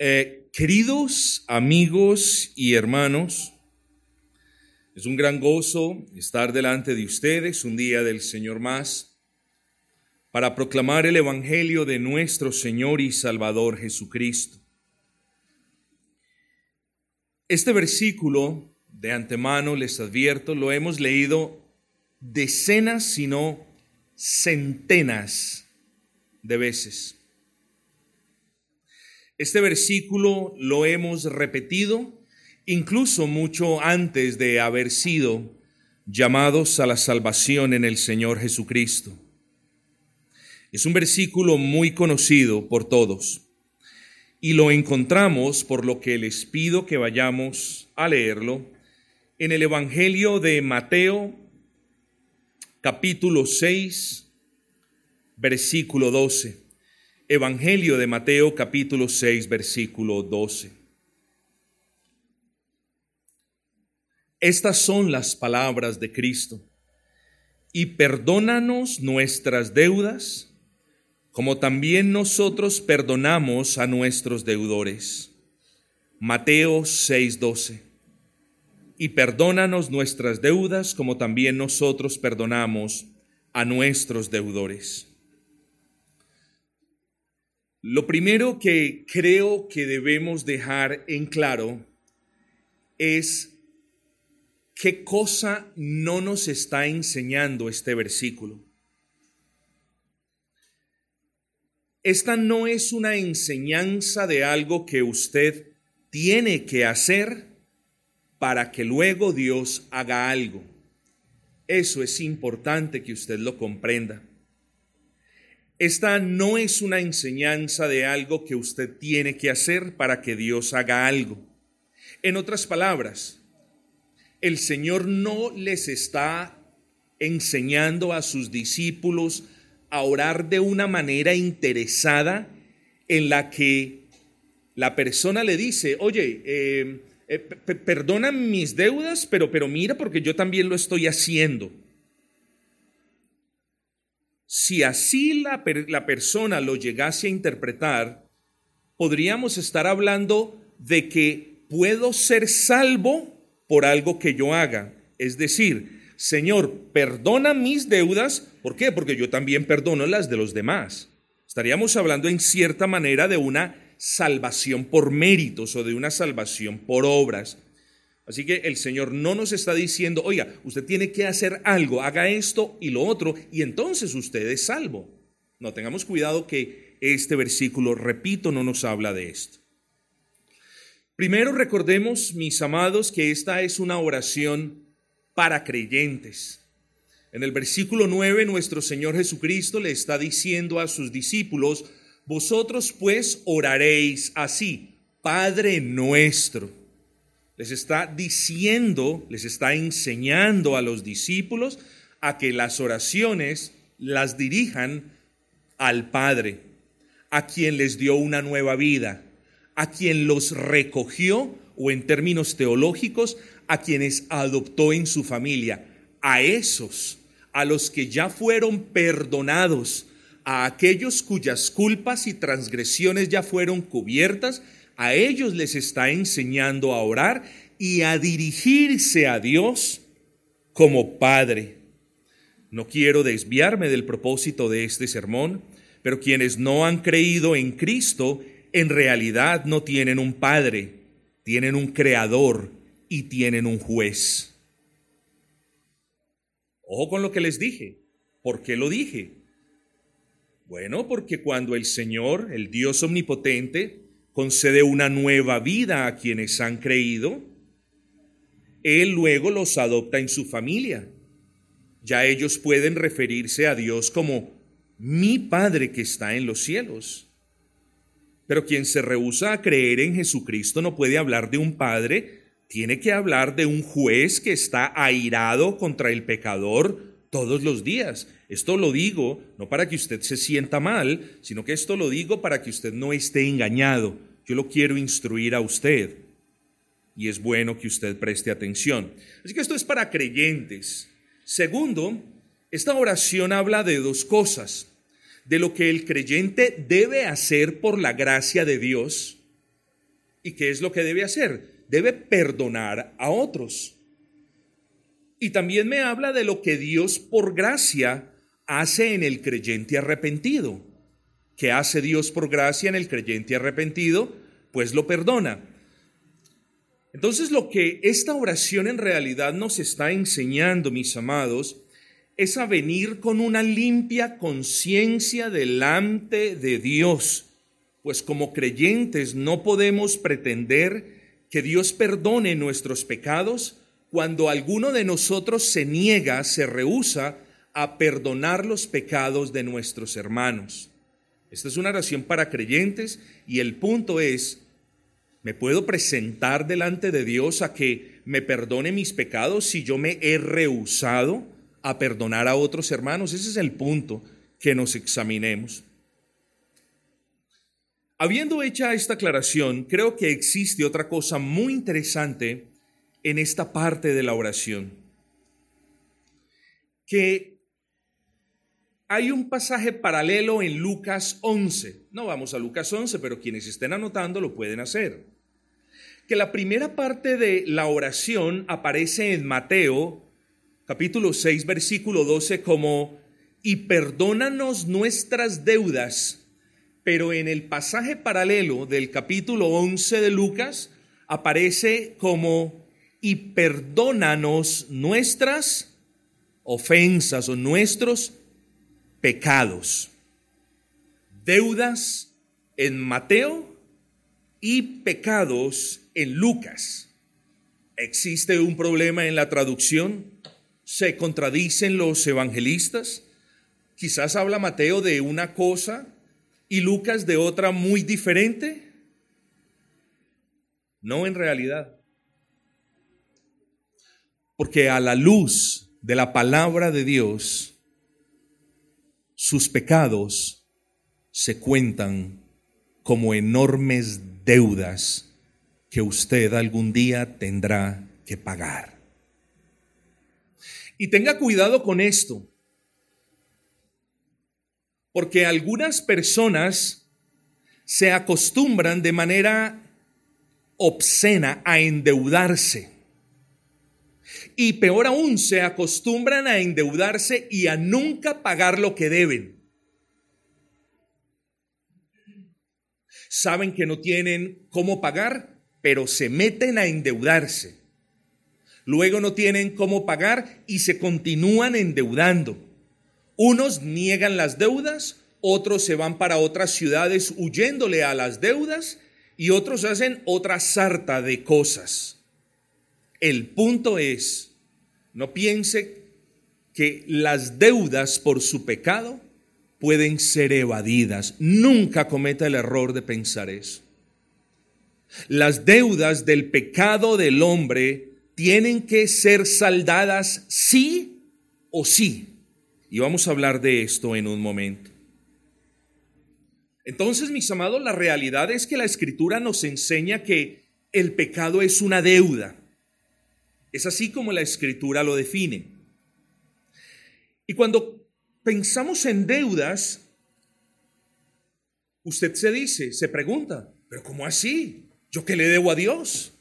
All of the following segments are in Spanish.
Eh, queridos amigos y hermanos, es un gran gozo estar delante de ustedes un día del Señor más para proclamar el Evangelio de nuestro Señor y Salvador Jesucristo. Este versículo, de antemano les advierto, lo hemos leído decenas, si no centenas de veces. Este versículo lo hemos repetido incluso mucho antes de haber sido llamados a la salvación en el Señor Jesucristo. Es un versículo muy conocido por todos y lo encontramos, por lo que les pido que vayamos a leerlo, en el Evangelio de Mateo, capítulo 6, versículo 12. Evangelio de Mateo capítulo 6 versículo 12. Estas son las palabras de Cristo. Y perdónanos nuestras deudas, como también nosotros perdonamos a nuestros deudores. Mateo 6:12. Y perdónanos nuestras deudas, como también nosotros perdonamos a nuestros deudores. Lo primero que creo que debemos dejar en claro es qué cosa no nos está enseñando este versículo. Esta no es una enseñanza de algo que usted tiene que hacer para que luego Dios haga algo. Eso es importante que usted lo comprenda. Esta no es una enseñanza de algo que usted tiene que hacer para que Dios haga algo. En otras palabras, el Señor no les está enseñando a sus discípulos a orar de una manera interesada en la que la persona le dice, oye, eh, eh, perdona mis deudas, pero, pero mira porque yo también lo estoy haciendo. Si así la, la persona lo llegase a interpretar, podríamos estar hablando de que puedo ser salvo por algo que yo haga. Es decir, Señor, perdona mis deudas. ¿Por qué? Porque yo también perdono las de los demás. Estaríamos hablando en cierta manera de una salvación por méritos o de una salvación por obras. Así que el Señor no nos está diciendo, oiga, usted tiene que hacer algo, haga esto y lo otro, y entonces usted es salvo. No, tengamos cuidado que este versículo, repito, no nos habla de esto. Primero recordemos, mis amados, que esta es una oración para creyentes. En el versículo 9, nuestro Señor Jesucristo le está diciendo a sus discípulos, vosotros pues oraréis así, Padre nuestro les está diciendo, les está enseñando a los discípulos a que las oraciones las dirijan al Padre, a quien les dio una nueva vida, a quien los recogió o en términos teológicos, a quienes adoptó en su familia, a esos, a los que ya fueron perdonados, a aquellos cuyas culpas y transgresiones ya fueron cubiertas, a ellos les está enseñando a orar y a dirigirse a Dios como Padre. No quiero desviarme del propósito de este sermón, pero quienes no han creído en Cristo en realidad no tienen un Padre, tienen un Creador y tienen un juez. Ojo con lo que les dije. ¿Por qué lo dije? Bueno, porque cuando el Señor, el Dios omnipotente, concede una nueva vida a quienes han creído, Él luego los adopta en su familia. Ya ellos pueden referirse a Dios como mi Padre que está en los cielos. Pero quien se rehúsa a creer en Jesucristo no puede hablar de un Padre, tiene que hablar de un juez que está airado contra el pecador todos los días. Esto lo digo no para que usted se sienta mal, sino que esto lo digo para que usted no esté engañado. Yo lo quiero instruir a usted y es bueno que usted preste atención. Así que esto es para creyentes. Segundo, esta oración habla de dos cosas. De lo que el creyente debe hacer por la gracia de Dios ¿Y qué es lo que debe hacer? Debe perdonar a otros. Y también me habla de lo que Dios por gracia hace en el creyente arrepentido. ¿Qué hace Dios por gracia en el creyente arrepentido? Pues lo perdona. Entonces lo que esta oración en realidad nos está enseñando, mis amados, es a venir con una limpia conciencia delante de Dios, pues como creyentes no podemos pretender que Dios perdone nuestros pecados cuando alguno de nosotros se niega, se rehúsa a perdonar los pecados de nuestros hermanos. Esta es una oración para creyentes y el punto es, ¿me puedo presentar delante de Dios a que me perdone mis pecados si yo me he rehusado? a perdonar a otros hermanos. Ese es el punto que nos examinemos. Habiendo hecha esta aclaración, creo que existe otra cosa muy interesante en esta parte de la oración. Que hay un pasaje paralelo en Lucas 11. No vamos a Lucas 11, pero quienes estén anotando lo pueden hacer. Que la primera parte de la oración aparece en Mateo capítulo 6, versículo 12, como, y perdónanos nuestras deudas. Pero en el pasaje paralelo del capítulo 11 de Lucas aparece como, y perdónanos nuestras ofensas o nuestros pecados. Deudas en Mateo y pecados en Lucas. ¿Existe un problema en la traducción? ¿Se contradicen los evangelistas? Quizás habla Mateo de una cosa y Lucas de otra muy diferente. No en realidad. Porque a la luz de la palabra de Dios, sus pecados se cuentan como enormes deudas que usted algún día tendrá que pagar. Y tenga cuidado con esto, porque algunas personas se acostumbran de manera obscena a endeudarse. Y peor aún, se acostumbran a endeudarse y a nunca pagar lo que deben. Saben que no tienen cómo pagar, pero se meten a endeudarse luego no tienen cómo pagar y se continúan endeudando. Unos niegan las deudas, otros se van para otras ciudades huyéndole a las deudas y otros hacen otra sarta de cosas. El punto es, no piense que las deudas por su pecado pueden ser evadidas. Nunca cometa el error de pensar eso. Las deudas del pecado del hombre tienen que ser saldadas sí o sí. Y vamos a hablar de esto en un momento. Entonces, mis amados, la realidad es que la escritura nos enseña que el pecado es una deuda. Es así como la escritura lo define. Y cuando pensamos en deudas, usted se dice, se pregunta, pero ¿cómo así? ¿Yo qué le debo a Dios?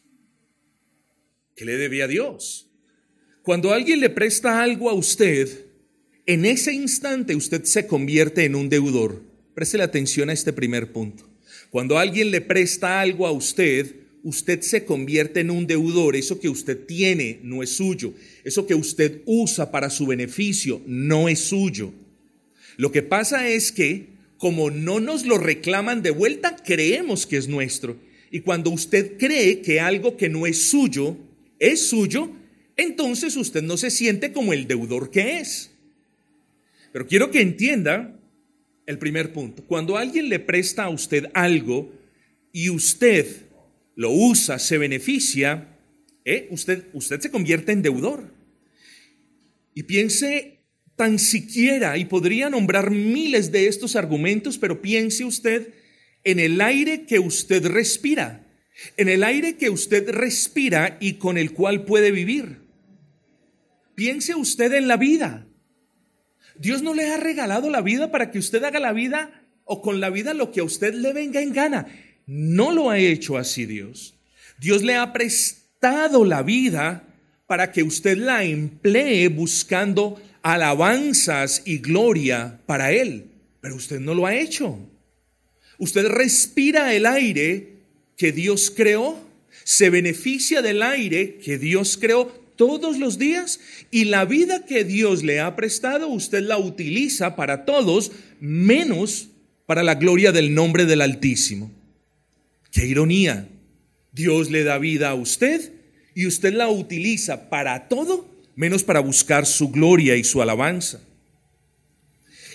que le debe a Dios. Cuando alguien le presta algo a usted, en ese instante usted se convierte en un deudor. Preste atención a este primer punto. Cuando alguien le presta algo a usted, usted se convierte en un deudor. Eso que usted tiene no es suyo. Eso que usted usa para su beneficio no es suyo. Lo que pasa es que, como no nos lo reclaman de vuelta, creemos que es nuestro. Y cuando usted cree que algo que no es suyo es suyo, entonces usted no se siente como el deudor que es. Pero quiero que entienda el primer punto. Cuando alguien le presta a usted algo y usted lo usa, se beneficia, ¿eh? usted, usted se convierte en deudor. Y piense tan siquiera, y podría nombrar miles de estos argumentos, pero piense usted en el aire que usted respira en el aire que usted respira y con el cual puede vivir. Piense usted en la vida. Dios no le ha regalado la vida para que usted haga la vida o con la vida lo que a usted le venga en gana. No lo ha hecho así Dios. Dios le ha prestado la vida para que usted la emplee buscando alabanzas y gloria para Él. Pero usted no lo ha hecho. Usted respira el aire que Dios creó, se beneficia del aire que Dios creó todos los días y la vida que Dios le ha prestado usted la utiliza para todos menos para la gloria del nombre del Altísimo. Qué ironía. Dios le da vida a usted y usted la utiliza para todo menos para buscar su gloria y su alabanza.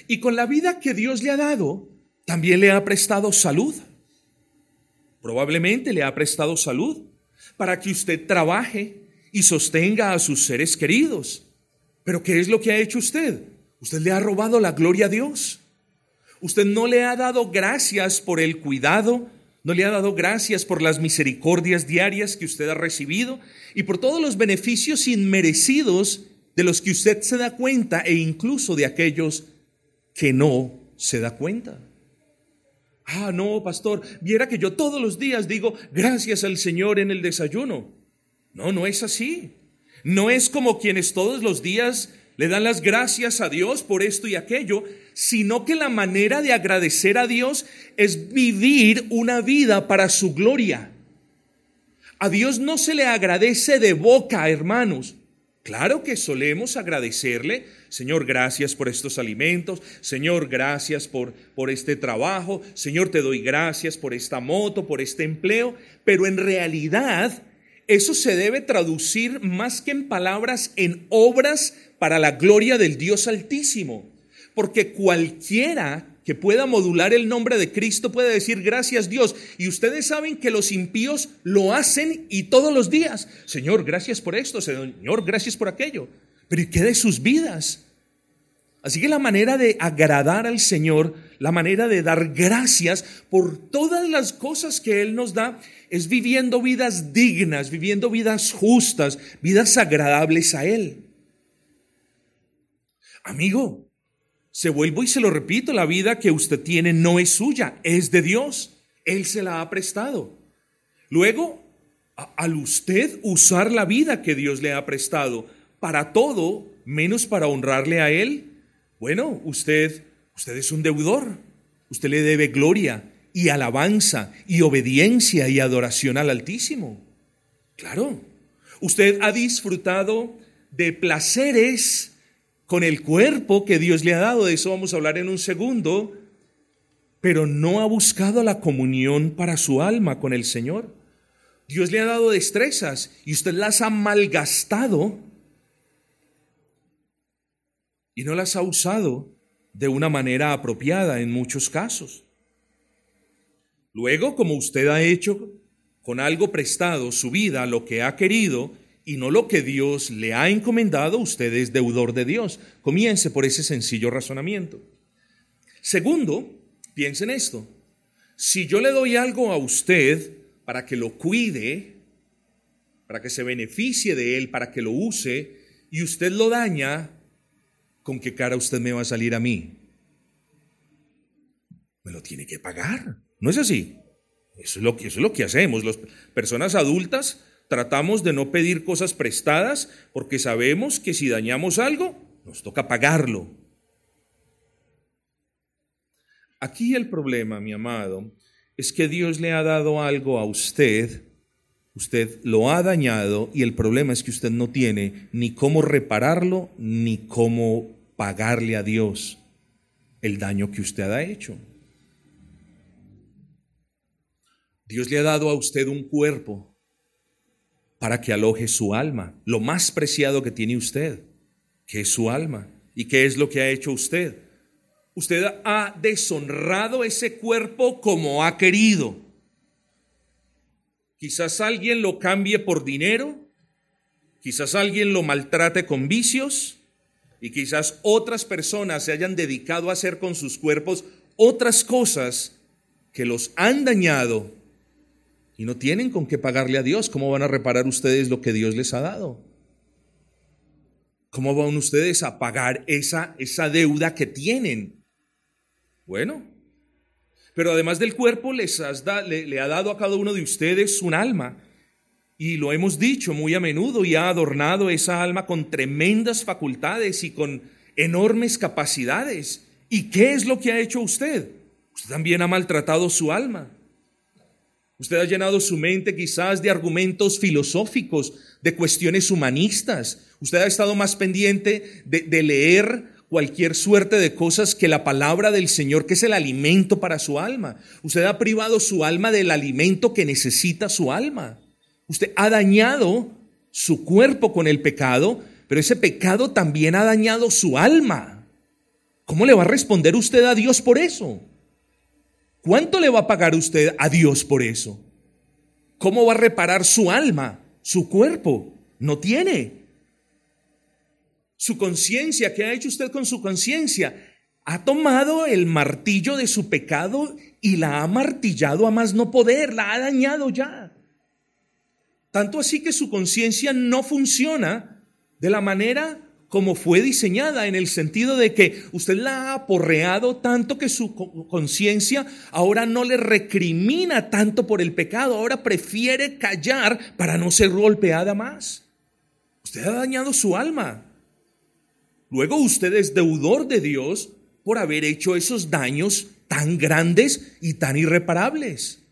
Y con la vida que Dios le ha dado, también le ha prestado salud. Probablemente le ha prestado salud para que usted trabaje y sostenga a sus seres queridos. Pero ¿qué es lo que ha hecho usted? Usted le ha robado la gloria a Dios. Usted no le ha dado gracias por el cuidado, no le ha dado gracias por las misericordias diarias que usted ha recibido y por todos los beneficios inmerecidos de los que usted se da cuenta e incluso de aquellos que no se da cuenta. Ah, no, pastor, viera que yo todos los días digo gracias al Señor en el desayuno. No, no es así. No es como quienes todos los días le dan las gracias a Dios por esto y aquello, sino que la manera de agradecer a Dios es vivir una vida para su gloria. A Dios no se le agradece de boca, hermanos. Claro que solemos agradecerle, Señor, gracias por estos alimentos, Señor, gracias por, por este trabajo, Señor, te doy gracias por esta moto, por este empleo, pero en realidad eso se debe traducir más que en palabras, en obras para la gloria del Dios Altísimo. Porque cualquiera que pueda modular el nombre de Cristo puede decir gracias Dios. Y ustedes saben que los impíos lo hacen y todos los días. Señor, gracias por esto. Señor, gracias por aquello. Pero ¿y qué de sus vidas? Así que la manera de agradar al Señor, la manera de dar gracias por todas las cosas que Él nos da, es viviendo vidas dignas, viviendo vidas justas, vidas agradables a Él. Amigo, se vuelvo y se lo repito, la vida que usted tiene no es suya, es de Dios. Él se la ha prestado. Luego, al usted usar la vida que Dios le ha prestado para todo, menos para honrarle a Él, bueno, usted, usted es un deudor. Usted le debe gloria y alabanza y obediencia y adoración al Altísimo. Claro, usted ha disfrutado de placeres con el cuerpo que Dios le ha dado, de eso vamos a hablar en un segundo, pero no ha buscado la comunión para su alma con el Señor. Dios le ha dado destrezas y usted las ha malgastado y no las ha usado de una manera apropiada en muchos casos. Luego, como usted ha hecho con algo prestado su vida, lo que ha querido y no lo que Dios le ha encomendado, usted es deudor de Dios. Comience por ese sencillo razonamiento. Segundo, piense en esto. Si yo le doy algo a usted para que lo cuide, para que se beneficie de él, para que lo use, y usted lo daña, ¿con qué cara usted me va a salir a mí? Me lo tiene que pagar. ¿No es así? Es lo que, eso es lo que hacemos. Las personas adultas tratamos de no pedir cosas prestadas porque sabemos que si dañamos algo, nos toca pagarlo. Aquí el problema, mi amado, es que Dios le ha dado algo a usted, usted lo ha dañado y el problema es que usted no tiene ni cómo repararlo ni cómo pagarle a Dios el daño que usted ha hecho. Dios le ha dado a usted un cuerpo para que aloje su alma, lo más preciado que tiene usted, que es su alma. ¿Y qué es lo que ha hecho usted? Usted ha deshonrado ese cuerpo como ha querido. Quizás alguien lo cambie por dinero, quizás alguien lo maltrate con vicios y quizás otras personas se hayan dedicado a hacer con sus cuerpos otras cosas que los han dañado y no tienen con qué pagarle a Dios, ¿cómo van a reparar ustedes lo que Dios les ha dado? ¿Cómo van ustedes a pagar esa, esa deuda que tienen? Bueno, Pero además del cuerpo, les le, le ha dado a cada uno de ustedes un alma. Y lo hemos dicho muy a menudo y ha adornado esa alma con tremendas facultades y con enormes capacidades. ¿Y qué es lo que ha hecho usted? Usted también ha maltratado su alma. Usted ha llenado su mente quizás de argumentos filosóficos, de cuestiones humanistas. Usted ha estado más pendiente de, leer cualquier suerte de cosas que la palabra del Señor, que es el alimento para su alma. Usted ha privado su alma del alimento que necesita su alma. Usted ha dañado su cuerpo con el pecado, pero ese pecado también ha dañado su alma. ¿Cómo le va a responder usted a Dios por eso? ¿Cuánto le va a pagar usted a Dios por eso? ¿Cómo va a reparar su alma, su cuerpo? No tiene su conciencia, ¿qué ha hecho usted con su conciencia? Ha tomado el martillo de su pecado y la ha martillado a más no poder, la ha dañado ya. Tanto así que su conciencia no funciona de la manera como fue diseñada, en el sentido de que usted la ha aporreado tanto que su conciencia ahora no le recrimina tanto por el pecado, ahora prefiere callar para no ser golpeada más. Usted ha dañado su alma. Luego usted es deudor de Dios por haber hecho esos daños tan grandes y tan irreparables.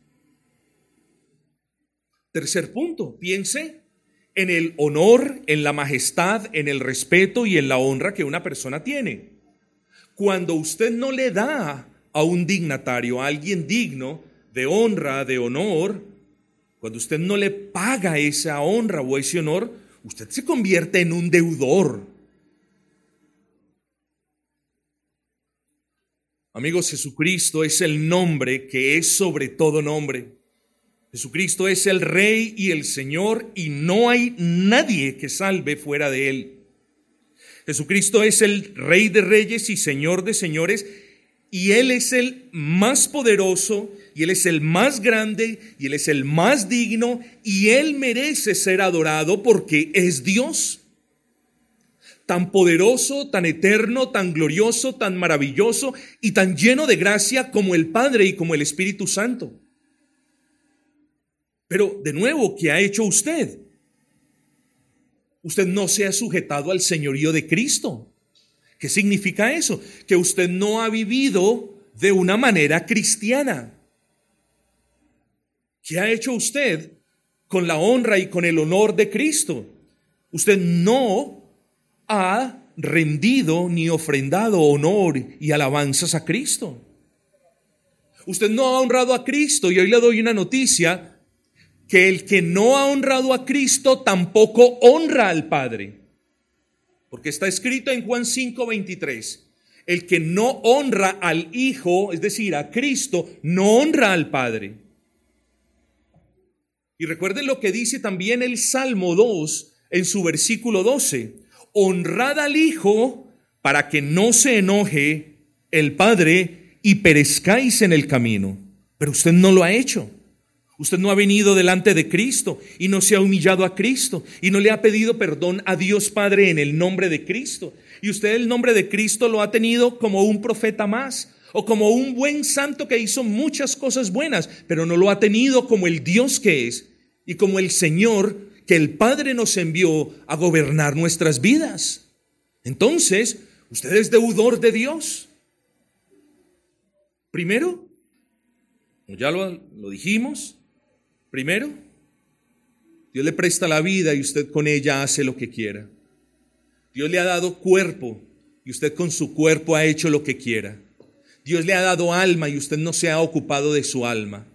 Tercer punto, piense en el honor, en la majestad, en el respeto y en la honra que una persona tiene. Cuando usted no le da a un dignatario, a alguien digno de honra, de honor, cuando usted no le paga esa honra o ese honor, usted se convierte en un deudor Amigos, Jesucristo es el nombre que es sobre todo nombre. Jesucristo es el Rey y el Señor y no hay nadie que salve fuera de Él. Jesucristo es el Rey de Reyes y Señor de Señores y Él es el más poderoso y Él es el más grande y Él es el más digno y Él merece ser adorado porque es Dios tan poderoso, tan eterno, tan glorioso, tan maravilloso y tan lleno de gracia como el Padre y como el Espíritu Santo. Pero de nuevo, ¿qué ha hecho usted? Usted no se ha sujetado al señorío de Cristo. ¿Qué significa eso? Que usted no ha vivido de una manera cristiana. ¿Qué ha hecho usted con la honra y con el honor de Cristo? Usted no ha rendido ni ofrendado honor y alabanzas a Cristo. Usted no ha honrado a Cristo y hoy le doy una noticia que el que no ha honrado a Cristo tampoco honra al Padre. Porque está escrito en Juan 5:23, el que no honra al Hijo, es decir, a Cristo, no honra al Padre. Y recuerden lo que dice también el Salmo 2 en su versículo 12 honrad al Hijo para que no se enoje el Padre y perezcáis en el camino. Pero usted no lo ha hecho. Usted no ha venido delante de Cristo y no se ha humillado a Cristo y no le ha pedido perdón a Dios Padre en el nombre de Cristo. Y usted el nombre de Cristo lo ha tenido como un profeta más o como un buen santo que hizo muchas cosas buenas, pero no lo ha tenido como el Dios que es y como el Señor que el Padre nos envió a gobernar nuestras vidas. Entonces, usted es deudor de Dios. Primero, ya lo, lo dijimos, primero, Dios le presta la vida y usted con ella hace lo que quiera. Dios le ha dado cuerpo y usted con su cuerpo ha hecho lo que quiera. Dios le ha dado alma y usted no se ha ocupado de su alma.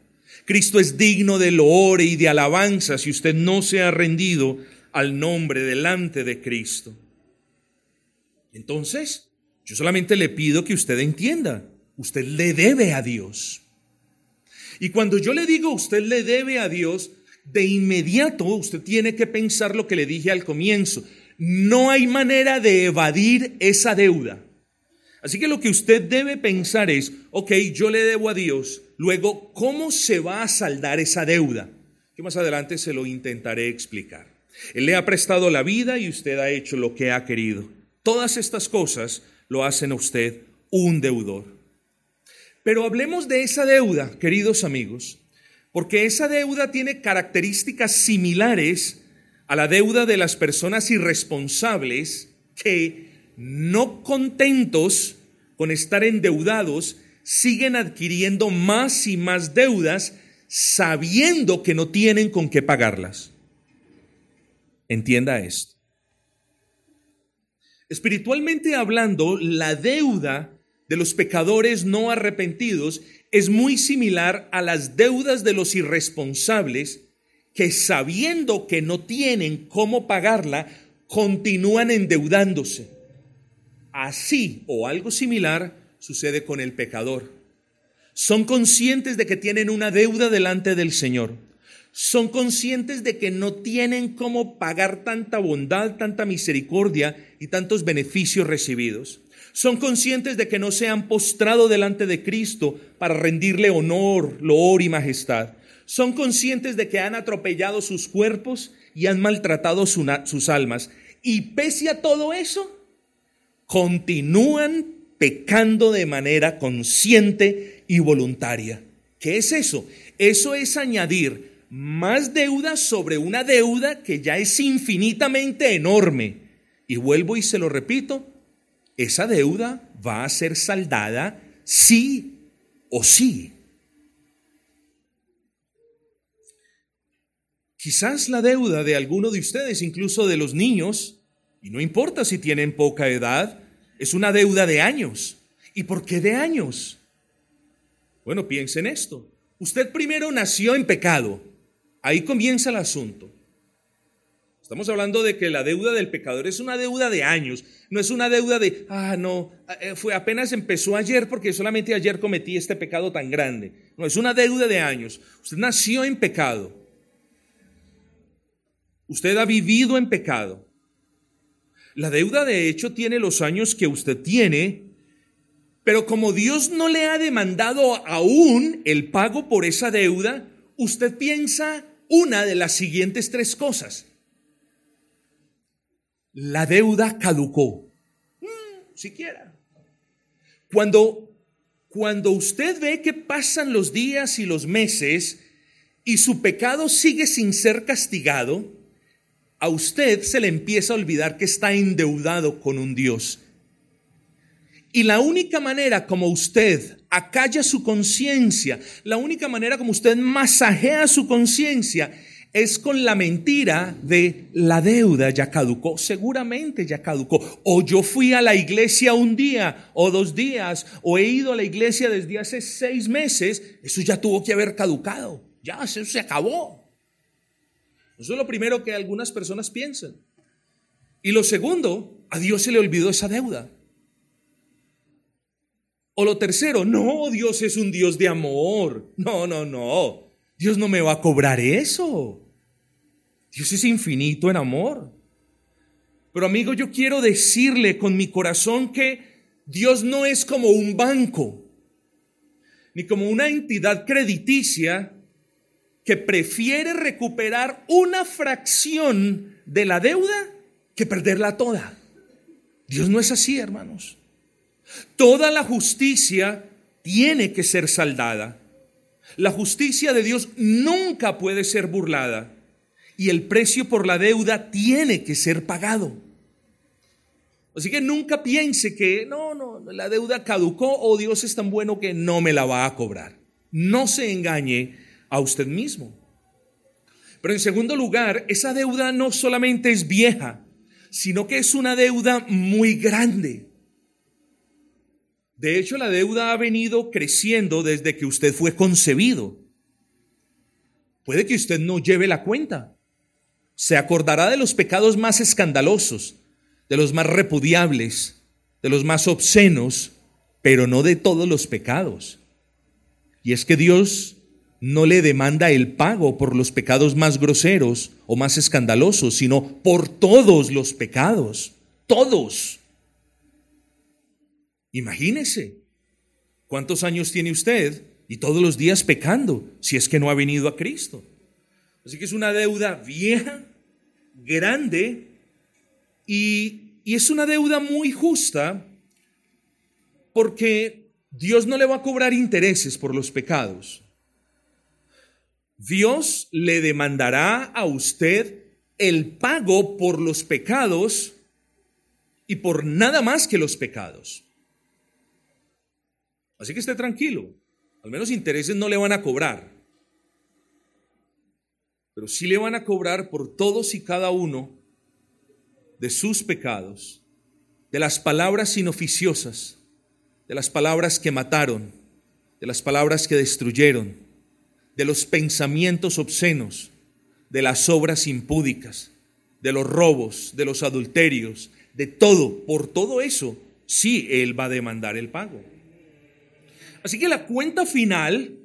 Cristo es digno de loor y de alabanza si usted no se ha rendido al nombre delante de Cristo. Entonces, yo solamente le pido que usted entienda, usted le debe a Dios. Y cuando yo le digo usted le debe a Dios, de inmediato usted tiene que pensar lo que le dije al comienzo. No hay manera de evadir esa deuda. Así que lo que usted debe pensar es, ok, yo le debo a Dios, luego, ¿cómo se va a saldar esa deuda? Que más adelante se lo intentaré explicar. Él le ha prestado la vida y usted ha hecho lo que ha querido. Todas estas cosas lo hacen a usted un deudor. Pero hablemos de esa deuda, queridos amigos, porque esa deuda tiene características similares a la deuda de las personas irresponsables que, no contentos con estar endeudados, siguen adquiriendo más y más deudas sabiendo que no tienen con qué pagarlas. Entienda esto. Espiritualmente hablando, la deuda de los pecadores no arrepentidos es muy similar a las deudas de los irresponsables que sabiendo que no tienen cómo pagarla, continúan endeudándose. Así o algo similar sucede con el pecador. Son conscientes de que tienen una deuda delante del Señor. Son conscientes de que no tienen cómo pagar tanta bondad, tanta misericordia y tantos beneficios recibidos. Son conscientes de que no se han postrado delante de Cristo para rendirle honor, loor y majestad. Son conscientes de que han atropellado sus cuerpos y han maltratado sus almas. Y pese a todo eso, continúan pecando de manera consciente y voluntaria. ¿Qué es eso? Eso es añadir más deuda sobre una deuda que ya es infinitamente enorme. Y vuelvo y se lo repito, esa deuda va a ser saldada sí o sí. Quizás la deuda de alguno de ustedes, incluso de los niños, y no importa si tienen poca edad, es una deuda de años. ¿Y por qué de años? Bueno, piensen esto. Usted primero nació en pecado. Ahí comienza el asunto. Estamos hablando de que la deuda del pecador es una deuda de años, no es una deuda de, ah, no, eh, fue apenas empezó ayer porque solamente ayer cometí este pecado tan grande. No, es una deuda de años. Usted nació en pecado. Usted ha vivido en pecado. La deuda de hecho tiene los años que usted tiene, pero como Dios no le ha demandado aún el pago por esa deuda, usted piensa una de las siguientes tres cosas. La deuda caducó. Mm, siquiera. Cuando, cuando usted ve que pasan los días y los meses y su pecado sigue sin ser castigado, a usted se le empieza a olvidar que está endeudado con un Dios. Y la única manera como usted acalla su conciencia, la única manera como usted masajea su conciencia es con la mentira de la deuda ya caducó, seguramente ya caducó. O yo fui a la iglesia un día o dos días, o he ido a la iglesia desde hace seis meses, eso ya tuvo que haber caducado, ya eso se acabó. Eso es lo primero que algunas personas piensan. Y lo segundo, a Dios se le olvidó esa deuda. O lo tercero, no, Dios es un Dios de amor. No, no, no. Dios no me va a cobrar eso. Dios es infinito en amor. Pero amigo, yo quiero decirle con mi corazón que Dios no es como un banco, ni como una entidad crediticia que prefiere recuperar una fracción de la deuda que perderla toda. Dios no es así, hermanos. Toda la justicia tiene que ser saldada. La justicia de Dios nunca puede ser burlada y el precio por la deuda tiene que ser pagado. Así que nunca piense que no, no, la deuda caducó o Dios es tan bueno que no me la va a cobrar. No se engañe a usted mismo. Pero en segundo lugar, esa deuda no solamente es vieja, sino que es una deuda muy grande. De hecho, la deuda ha venido creciendo desde que usted fue concebido. Puede que usted no lleve la cuenta. Se acordará de los pecados más escandalosos, de los más repudiables, de los más obscenos, pero no de todos los pecados. Y es que Dios no le demanda el pago por los pecados más groseros o más escandalosos, sino por todos los pecados, todos. Imagínese, ¿cuántos años tiene usted y todos los días pecando si es que no ha venido a Cristo? Así que es una deuda vieja, grande, y, y es una deuda muy justa porque Dios no le va a cobrar intereses por los pecados. Dios le demandará a usted el pago por los pecados y por nada más que los pecados. Así que esté tranquilo, al menos intereses no le van a cobrar, pero sí le van a cobrar por todos y cada uno de sus pecados, de las palabras inoficiosas, de las palabras que mataron, de las palabras que destruyeron, de los pensamientos obscenos, de las obras impúdicas, de los robos, de los adulterios, de todo. Por todo eso, sí, Él va a demandar el pago. Así que la cuenta final,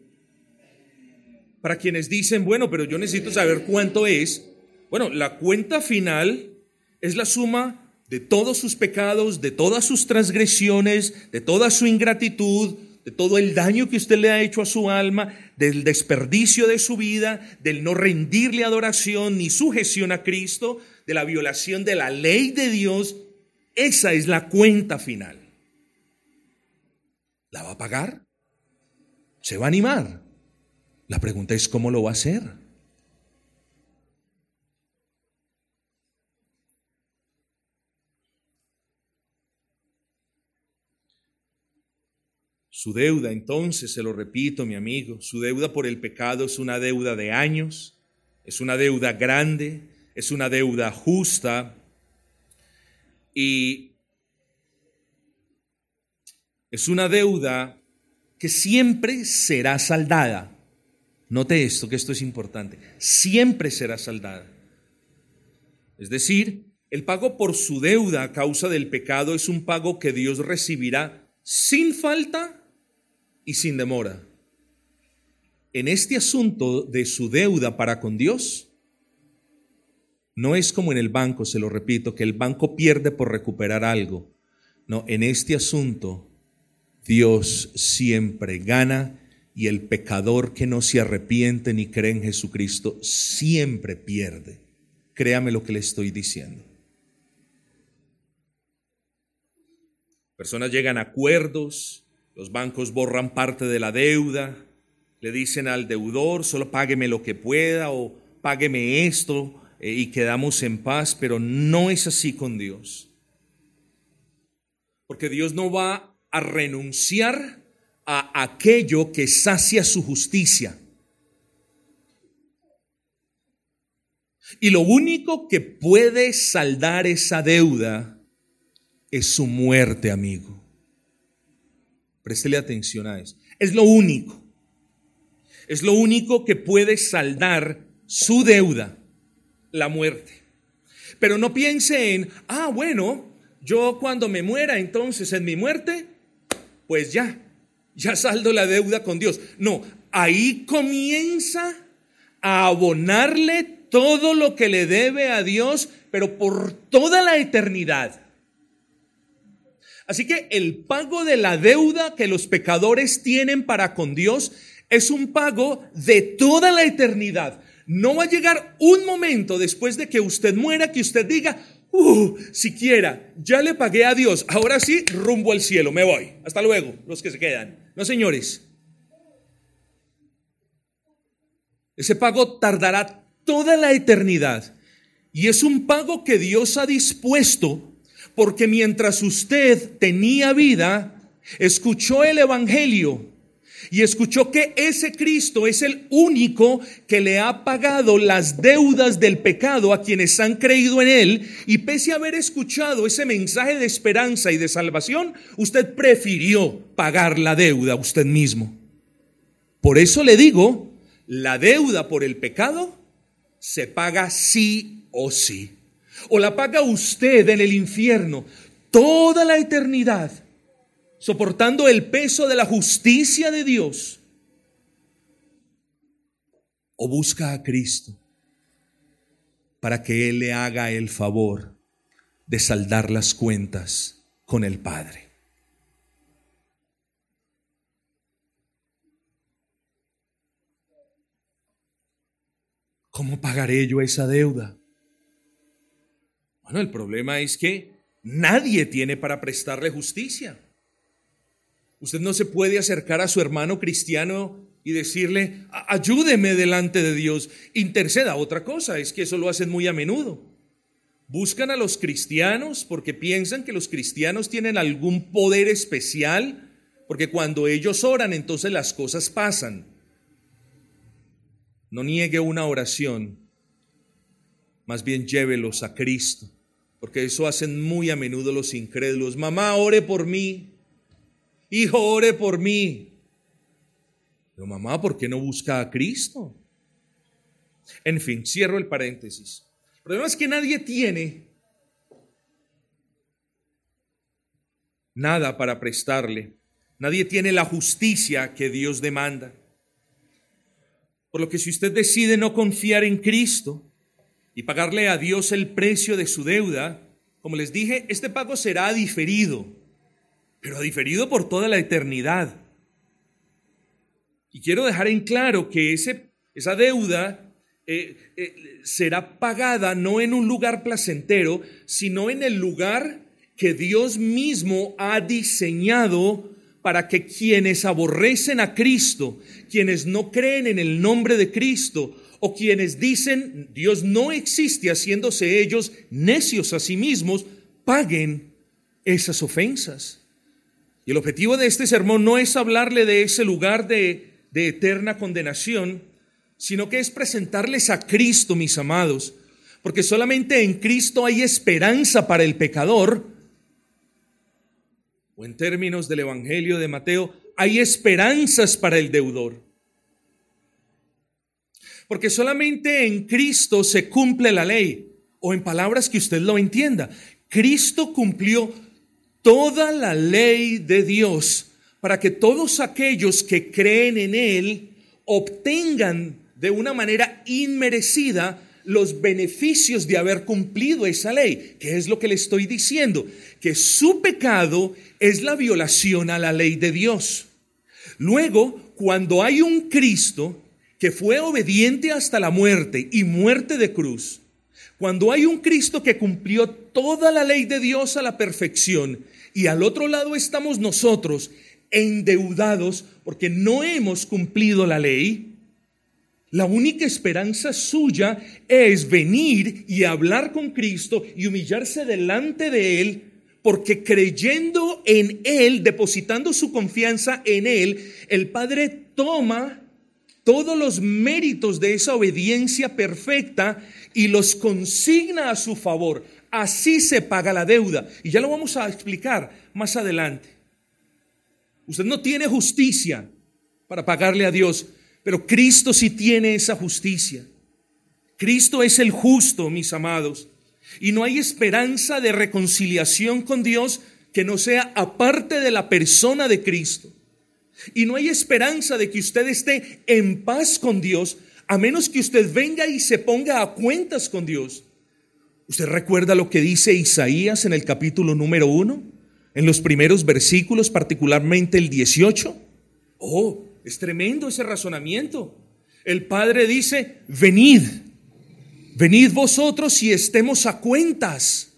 para quienes dicen, bueno, pero yo necesito saber cuánto es, bueno, la cuenta final es la suma de todos sus pecados, de todas sus transgresiones, de toda su ingratitud, de todo el daño que usted le ha hecho a su alma, del desperdicio de su vida, del no rendirle adoración ni sujeción a Cristo, de la violación de la ley de Dios. Esa es la cuenta final. ¿La va a pagar? ¿Se va a animar? La pregunta es cómo lo va a hacer. Su deuda, entonces, se lo repito, mi amigo, su deuda por el pecado es una deuda de años, es una deuda grande, es una deuda justa y es una deuda que siempre será saldada. Note esto, que esto es importante. Siempre será saldada. Es decir, el pago por su deuda a causa del pecado es un pago que Dios recibirá sin falta y sin demora. En este asunto de su deuda para con Dios, no es como en el banco, se lo repito, que el banco pierde por recuperar algo. No, en este asunto Dios siempre gana y el pecador que no se arrepiente ni cree en Jesucristo siempre pierde. Créame lo que le estoy diciendo. Personas llegan a acuerdos, los bancos borran parte de la deuda, le dicen al deudor, solo págueme lo que pueda o págueme esto eh, y quedamos en paz, pero no es así con Dios. Porque Dios no va a renunciar a aquello que sacia su justicia. Y lo único que puede saldar esa deuda es su muerte, amigo. Préstele atención a eso. Es lo único. Es lo único que puede saldar su deuda, la muerte. Pero no piense en, ah, bueno, yo cuando me muera, entonces en mi muerte, pues ya, ya saldo la deuda con Dios. No, ahí comienza a abonarle todo lo que le debe a Dios, pero por toda la eternidad. Así que el pago de la deuda que los pecadores tienen para con Dios es un pago de toda la eternidad. No va a llegar un momento después de que usted muera que usted diga, uh, siquiera, ya le pagué a Dios, ahora sí, rumbo al cielo, me voy. Hasta luego, los que se quedan. No, señores. Ese pago tardará toda la eternidad. Y es un pago que Dios ha dispuesto porque mientras usted tenía vida, escuchó el Evangelio y escuchó que ese Cristo es el único que le ha pagado las deudas del pecado a quienes han creído en Él. Y pese a haber escuchado ese mensaje de esperanza y de salvación, usted prefirió pagar la deuda usted mismo. Por eso le digo, la deuda por el pecado se paga sí o sí o la paga usted en el infierno toda la eternidad, soportando el peso de la justicia de Dios, o busca a Cristo para que Él le haga el favor de saldar las cuentas con el Padre. ¿Cómo pagaré yo esa deuda? Bueno, el problema es que nadie tiene para prestarle justicia. Usted no se puede acercar a su hermano cristiano y decirle, ayúdeme delante de Dios, interceda. Otra cosa es que eso lo hacen muy a menudo. Buscan a los cristianos porque piensan que los cristianos tienen algún poder especial, porque cuando ellos oran entonces las cosas pasan. No niegue una oración, más bien llévelos a Cristo, porque eso hacen muy a menudo los incrédulos. Mamá, ore por mí. Hijo, ore por mí. Pero mamá, ¿por qué no busca a Cristo? En fin, cierro el paréntesis. El problema es que nadie tiene nada para prestarle. Nadie tiene la justicia que Dios demanda. Por lo que si usted decide no confiar en Cristo y pagarle a Dios el precio de su deuda, como les dije, este pago será diferido, pero diferido por toda la eternidad. Y quiero dejar en claro que ese, esa deuda eh, eh, será pagada no en un lugar placentero, sino en el lugar que Dios mismo ha diseñado para que quienes aborrecen a Cristo, quienes no creen en el nombre de Cristo, o quienes dicen Dios no existe haciéndose ellos necios a sí mismos, paguen esas ofensas. El objetivo de este sermón no es hablarle de ese lugar de, de eterna condenación, sino que es presentarles a Cristo, mis amados, porque solamente en Cristo hay esperanza para el pecador, o en términos del Evangelio de Mateo, hay esperanzas para el deudor. Porque solamente en Cristo se cumple la ley, o en palabras que usted lo entienda, Cristo cumplió toda la ley de Dios para que todos aquellos que creen en Él obtengan de una manera inmerecida los beneficios de haber cumplido esa ley, que es lo que le estoy diciendo, que su pecado es la violación a la ley de Dios. Luego, cuando hay un Cristo que fue obediente hasta la muerte y muerte de cruz, cuando hay un Cristo que cumplió toda la ley de Dios a la perfección y al otro lado estamos nosotros endeudados porque no hemos cumplido la ley, la única esperanza suya es venir y hablar con Cristo y humillarse delante de Él, porque creyendo en Él, depositando su confianza en Él, el Padre toma todos los méritos de esa obediencia perfecta y los consigna a su favor. Así se paga la deuda. Y ya lo vamos a explicar más adelante. Usted no tiene justicia para pagarle a Dios, pero Cristo sí tiene esa justicia. Cristo es el justo, mis amados. Y no hay esperanza de reconciliación con Dios que no sea aparte de la persona de Cristo. Y no hay esperanza de que usted esté en paz con Dios a menos que usted venga y se ponga a cuentas con Dios. ¿Usted recuerda lo que dice Isaías en el capítulo número uno? en los primeros versículos, particularmente el 18. Oh, es tremendo ese razonamiento. El Padre dice, venid, venid vosotros y estemos a cuentas.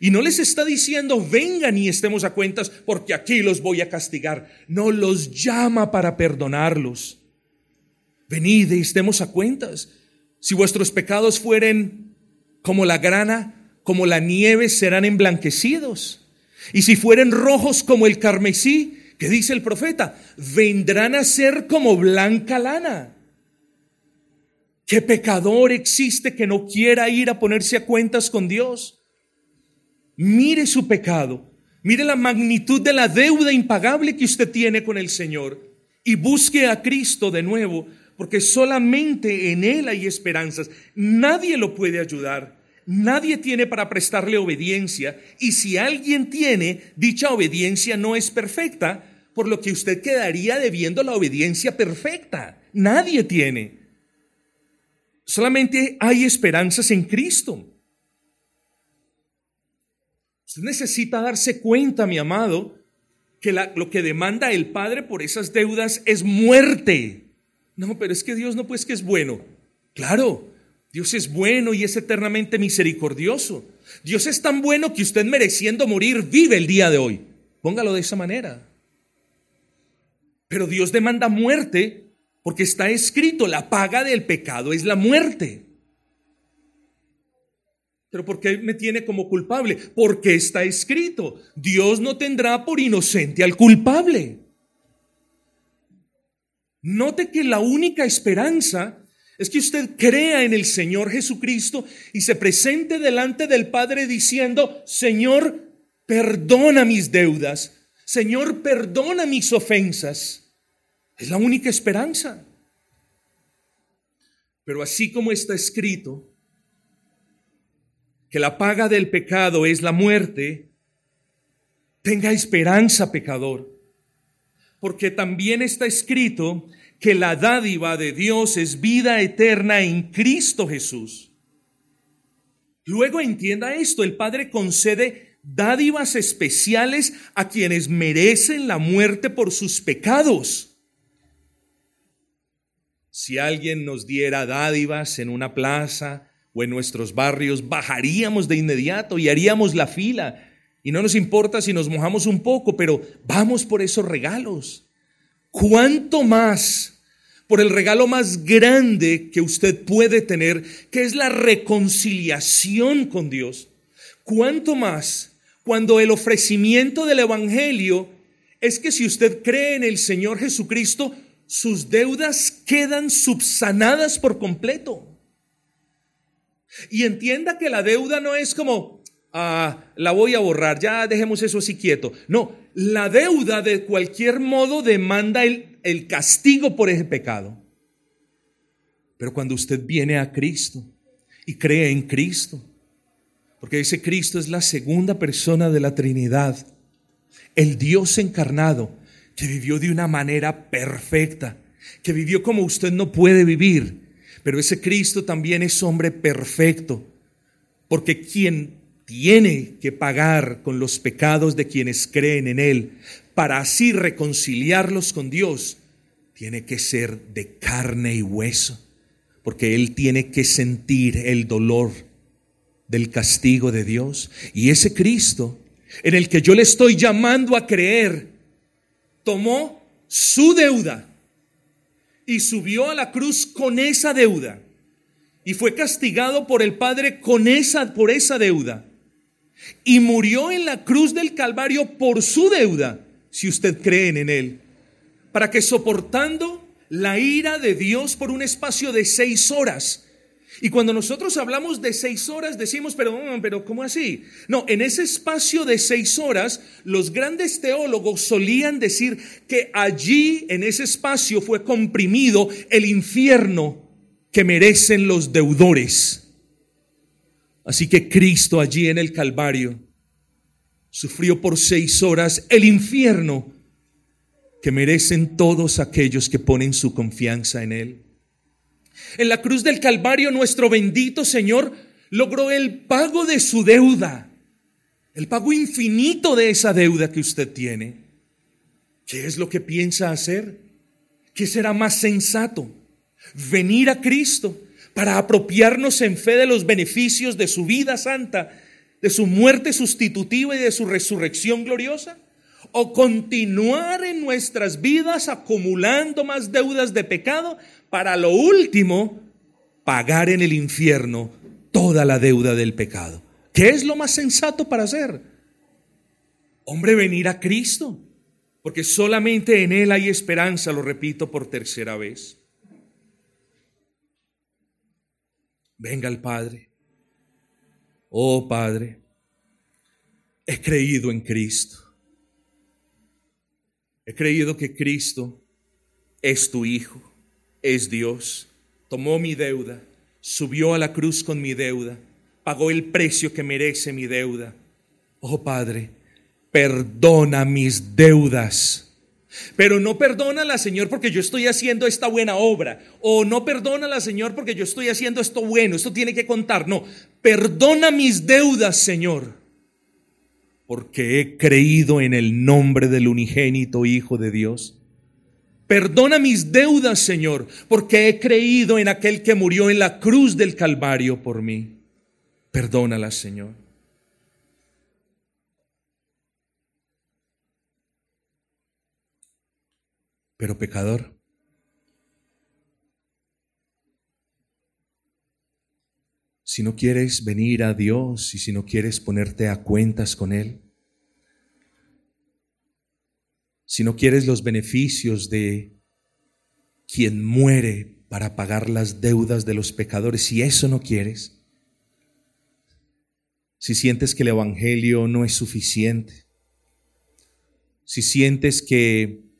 Y no les está diciendo, vengan y estemos a cuentas porque aquí los voy a castigar. No los llama para perdonarlos. Venid y estemos a cuentas. Si vuestros pecados fueren como la grana, como la nieve, serán emblanquecidos. Y si fueren rojos como el carmesí, ¿qué dice el profeta? Vendrán a ser como blanca lana. ¿Qué pecador existe que no quiera ir a ponerse a cuentas con Dios? Mire su pecado, mire la magnitud de la deuda impagable que usted tiene con el Señor y busque a Cristo de nuevo, porque solamente en Él hay esperanzas. Nadie lo puede ayudar. Nadie tiene para prestarle obediencia y si alguien tiene, dicha obediencia no es perfecta, por lo que usted quedaría debiendo la obediencia perfecta. Nadie tiene. Solamente hay esperanzas en Cristo. Usted necesita darse cuenta, mi amado, que lo que demanda el Padre por esas deudas es muerte. No, pero es que Dios no pues que es bueno. Claro, Dios es bueno y es eternamente misericordioso. Dios es tan bueno que usted mereciendo morir vive el día de hoy. Póngalo de esa manera. Pero Dios demanda muerte porque está escrito, la paga del pecado es la muerte. Pero ¿por qué me tiene como culpable? Porque está escrito, Dios no tendrá por inocente al culpable. Note que la única esperanza es que usted crea en el Señor Jesucristo y se presente delante del Padre diciendo, Señor, perdona mis deudas, Señor, perdona mis ofensas. Es la única esperanza. Pero así como está escrito, que la paga del pecado es la muerte, tenga esperanza, pecador, porque también está escrito que la dádiva de Dios es vida eterna en Cristo Jesús. Luego entienda esto, el Padre concede dádivas especiales a quienes merecen la muerte por sus pecados. Si alguien nos diera dádivas en una plaza, o en nuestros barrios, bajaríamos de inmediato y haríamos la fila. Y no nos importa si nos mojamos un poco, pero vamos por esos regalos. ¿Cuánto más por el regalo más grande que usted puede tener, que es la reconciliación con Dios? ¿Cuánto más cuando el ofrecimiento del Evangelio es que si usted cree en el Señor Jesucristo, sus deudas quedan subsanadas por completo? Y entienda que la deuda no es como, ah, la voy a borrar, ya dejemos eso así quieto. No, la deuda de cualquier modo demanda el, el castigo por ese pecado. Pero cuando usted viene a Cristo y cree en Cristo, porque ese Cristo es la segunda persona de la Trinidad, el Dios encarnado, que vivió de una manera perfecta, que vivió como usted no puede vivir, pero ese Cristo también es hombre perfecto, porque quien tiene que pagar con los pecados de quienes creen en Él, para así reconciliarlos con Dios, tiene que ser de carne y hueso, porque Él tiene que sentir el dolor del castigo de Dios. Y ese Cristo, en el que yo le estoy llamando a creer, tomó su deuda y subió a la cruz con esa deuda. Y fue castigado por el Padre con esa por esa deuda y murió en la cruz del Calvario por su deuda, si usted cree en él, para que soportando la ira de Dios por un espacio de seis horas, y cuando nosotros hablamos de seis horas, decimos, pero, mm, pero ¿cómo así? No, en ese espacio de seis horas, los grandes teólogos solían decir que allí, en ese espacio, fue comprimido el infierno que merecen los deudores. Así que Cristo allí en el Calvario sufrió por seis horas el infierno que merecen todos aquellos que ponen su confianza en Él. En la cruz del Calvario nuestro bendito Señor logró el pago de su deuda, el pago infinito de esa deuda que usted tiene. ¿Qué es lo que piensa hacer? ¿Qué será más sensato? Venir a Cristo para apropiarnos en fe de los beneficios de su vida santa, de su muerte sustitutiva y de su resurrección gloriosa? ¿O continuar en nuestras vidas acumulando más deudas de pecado para lo último pagar en el infierno toda la deuda del pecado. ¿Qué es lo más sensato para hacer? Hombre, venir a Cristo, porque solamente en Él hay esperanza, lo repito por tercera vez. Venga el Padre. Oh Padre, he creído en Cristo. He creído que Cristo es tu Hijo es Dios. Tomó mi deuda, subió a la cruz con mi deuda, pagó el precio que merece mi deuda. Oh Padre, perdona mis deudas. Pero no perdónala, Señor, porque yo estoy haciendo esta buena obra. O no perdónala, Señor, porque yo estoy haciendo esto bueno. Esto tiene que contar. No, perdona mis deudas, Señor. Porque he creído en el nombre del unigénito Hijo de Dios Perdona mis deudas, Señor, porque he creído en aquel que murió en la cruz del Calvario por mí. Perdónalas, Señor. Pero pecador. Si no quieres venir a Dios y si no quieres ponerte a cuentas con Él, si no quieres los beneficios de quien muere para pagar las deudas de los pecadores, si eso no quieres, si sientes que el Evangelio no es suficiente, si sientes que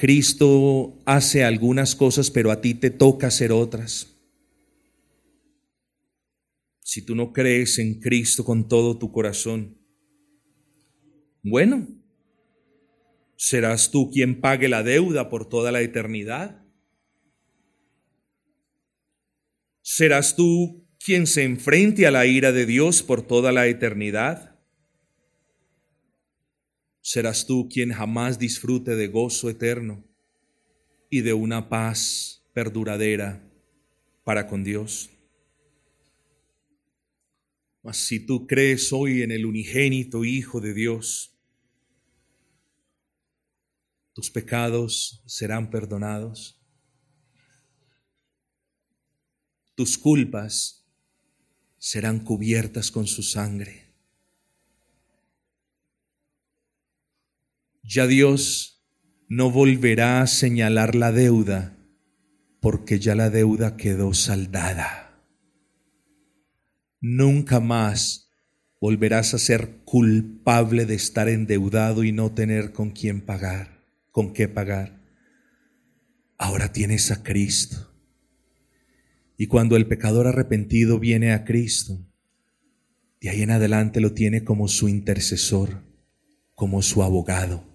Cristo hace algunas cosas pero a ti te toca hacer otras, si tú no crees en Cristo con todo tu corazón, bueno, serás tú quien pague la deuda por toda la eternidad. ¿Serás tú quien se enfrente a la ira de Dios por toda la eternidad? ¿Serás tú quien jamás disfrute de gozo eterno y de una paz perduradera para con Dios? Mas si tú crees hoy en el unigénito Hijo de Dios, tus pecados serán perdonados, tus culpas serán cubiertas con su sangre. Ya Dios no volverá a señalar la deuda porque ya la deuda quedó saldada nunca más volverás a ser culpable de estar endeudado y no tener con quién pagar, con qué pagar. Ahora tienes a Cristo. Y cuando el pecador arrepentido viene a Cristo, de ahí en adelante lo tiene como su intercesor, como su abogado.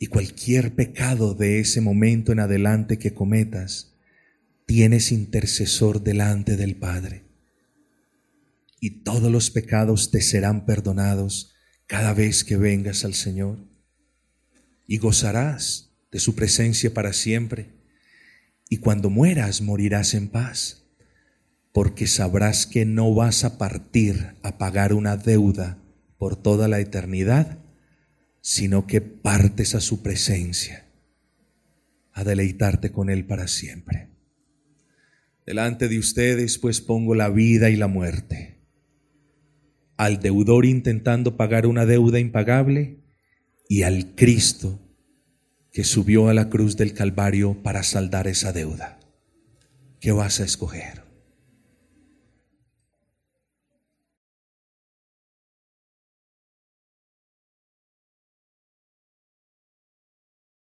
Y cualquier pecado de ese momento en adelante que cometas, tienes intercesor delante del Padre y todos los pecados te serán perdonados cada vez que vengas al Señor. Y gozarás de su presencia para siempre. Y cuando mueras morirás en paz, porque sabrás que no vas a partir a pagar una deuda por toda la eternidad, sino que partes a su presencia, a deleitarte con Él para siempre. Delante de ustedes pues pongo la vida y la muerte al deudor intentando pagar una deuda impagable y al Cristo que subió a la cruz del Calvario para saldar esa deuda. ¿Qué vas a escoger?